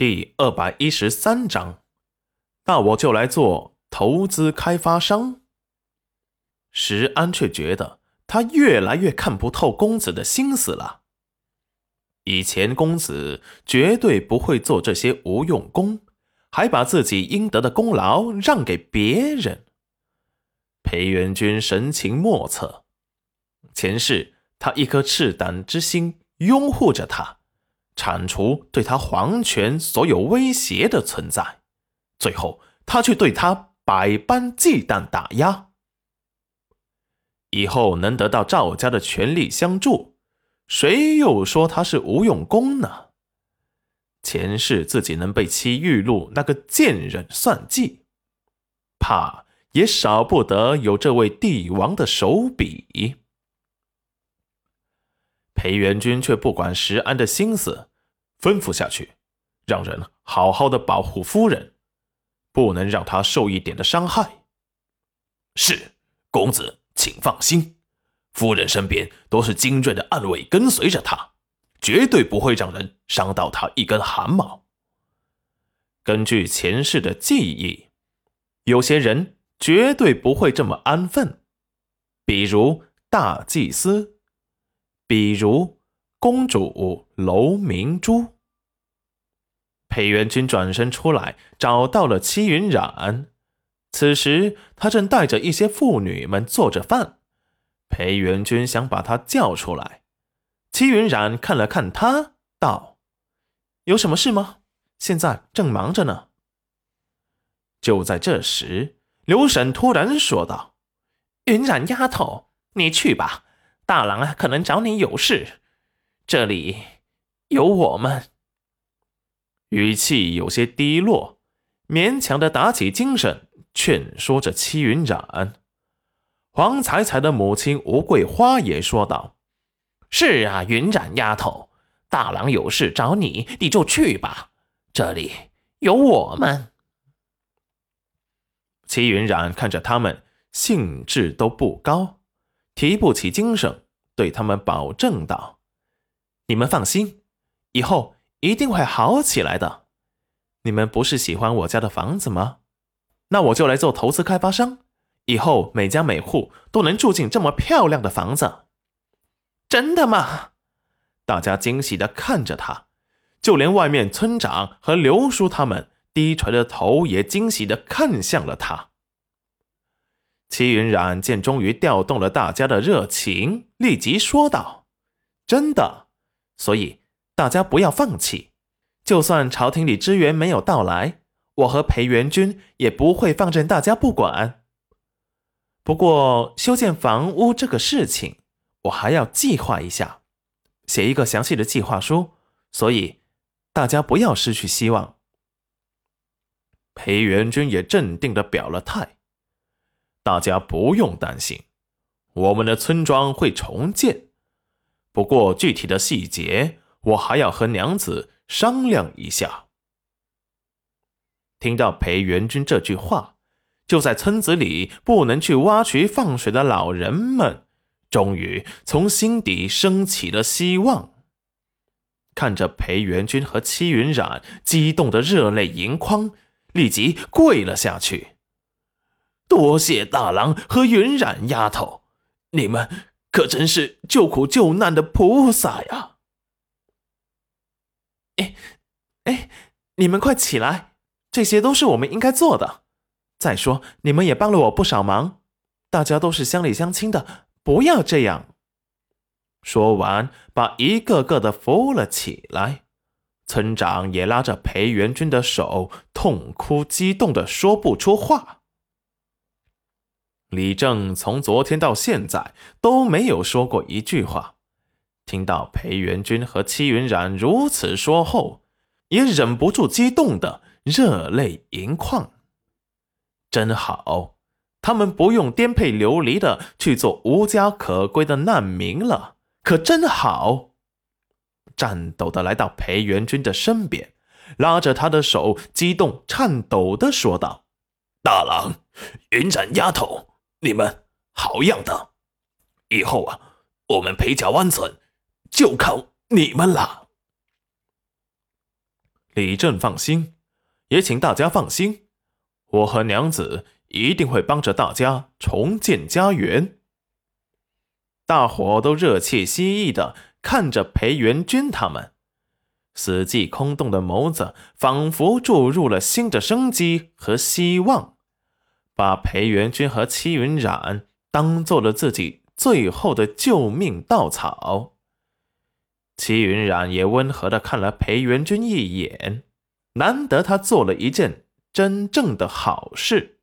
第二百一十三章，那我就来做投资开发商。石安却觉得他越来越看不透公子的心思了。以前公子绝对不会做这些无用功，还把自己应得的功劳让给别人。裴元君神情莫测，前世他一颗赤胆之心拥护着他。铲除对他皇权所有威胁的存在，最后他却对他百般忌惮打压。以后能得到赵家的全力相助，谁又说他是无用功呢？前世自己能被戚玉露那个贱人算计，怕也少不得有这位帝王的手笔。裴元君却不管石安的心思。吩咐下去，让人好好的保护夫人，不能让她受一点的伤害。是公子，请放心，夫人身边都是精锐的暗卫跟随着她，绝对不会让人伤到她一根汗毛。根据前世的记忆，有些人绝对不会这么安分，比如大祭司，比如。公主楼明珠，裴元君转身出来，找到了戚云染。此时他正带着一些妇女们做着饭。裴元君想把他叫出来，戚云染看了看他，道：“有什么事吗？现在正忙着呢。”就在这时，刘婶突然说道：“云染丫头，你去吧，大郎啊，可能找你有事。”这里有我们，语气有些低落，勉强的打起精神，劝说着戚云染。黄彩彩的母亲吴桂花也说道：“是啊，云染丫头，大郎有事找你，你就去吧。这里有我们。”戚云染看着他们兴致都不高，提不起精神，对他们保证道。你们放心，以后一定会好起来的。你们不是喜欢我家的房子吗？那我就来做投资开发商，以后每家每户都能住进这么漂亮的房子。真的吗？大家惊喜的看着他，就连外面村长和刘叔他们低垂着头也惊喜的看向了他。齐云染见终于调动了大家的热情，立即说道：“真的。”所以大家不要放弃，就算朝廷里支援没有到来，我和裴元君也不会放任大家不管。不过修建房屋这个事情，我还要计划一下，写一个详细的计划书。所以大家不要失去希望。裴元君也镇定的表了态，大家不用担心，我们的村庄会重建。不过具体的细节，我还要和娘子商量一下。听到裴元君这句话，就在村子里不能去挖渠放水的老人们，终于从心底升起了希望。看着裴元君和戚云染激动的热泪盈眶，立即跪了下去。多谢大郎和云染丫头，你们。可真是救苦救难的菩萨呀！哎，哎，你们快起来，这些都是我们应该做的。再说，你们也帮了我不少忙，大家都是乡里乡亲的，不要这样。说完，把一个个的扶了起来。村长也拉着裴元军的手，痛哭激动的说不出话。李正从昨天到现在都没有说过一句话，听到裴元君和戚云染如此说后，也忍不住激动的热泪盈眶。真好，他们不用颠沛流离的去做无家可归的难民了，可真好。颤抖的来到裴元君的身边，拉着他的手，激动颤抖的说道：“大郎，云染丫头。”你们好样的！以后啊，我们裴家湾村就靠你们了。李正放心，也请大家放心，我和娘子一定会帮着大家重建家园。大伙都热切希翼的看着裴元君他们，死寂空洞的眸子仿佛注入了新的生机和希望，把裴元君和齐云染当做了自己最后的救命稻草。齐云染也温和的看了裴元君一眼，难得他做了一件真正的好事。